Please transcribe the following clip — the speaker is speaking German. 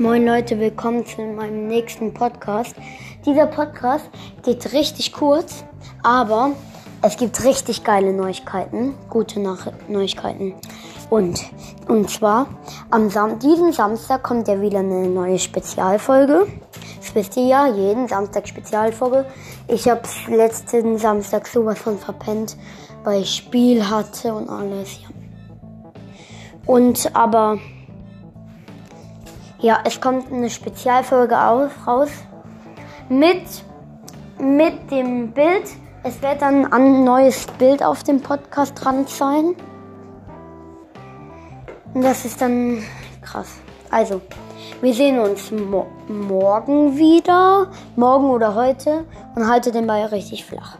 Moin Leute, willkommen zu meinem nächsten Podcast. Dieser Podcast geht richtig kurz, aber es gibt richtig geile Neuigkeiten, gute Nach Neuigkeiten. Und, und zwar, am Sam diesen Samstag kommt ja wieder eine neue Spezialfolge. Das wisst ihr ja, jeden Samstag Spezialfolge. Ich habe letzten Samstag sowas von verpennt, weil ich Spiel hatte und alles. Ja. Und aber ja, es kommt eine Spezialfolge auf, raus mit, mit dem Bild. Es wird dann ein neues Bild auf dem Podcast dran sein. Und das ist dann krass. Also, wir sehen uns mo morgen wieder. Morgen oder heute. Und halte den Ball richtig flach.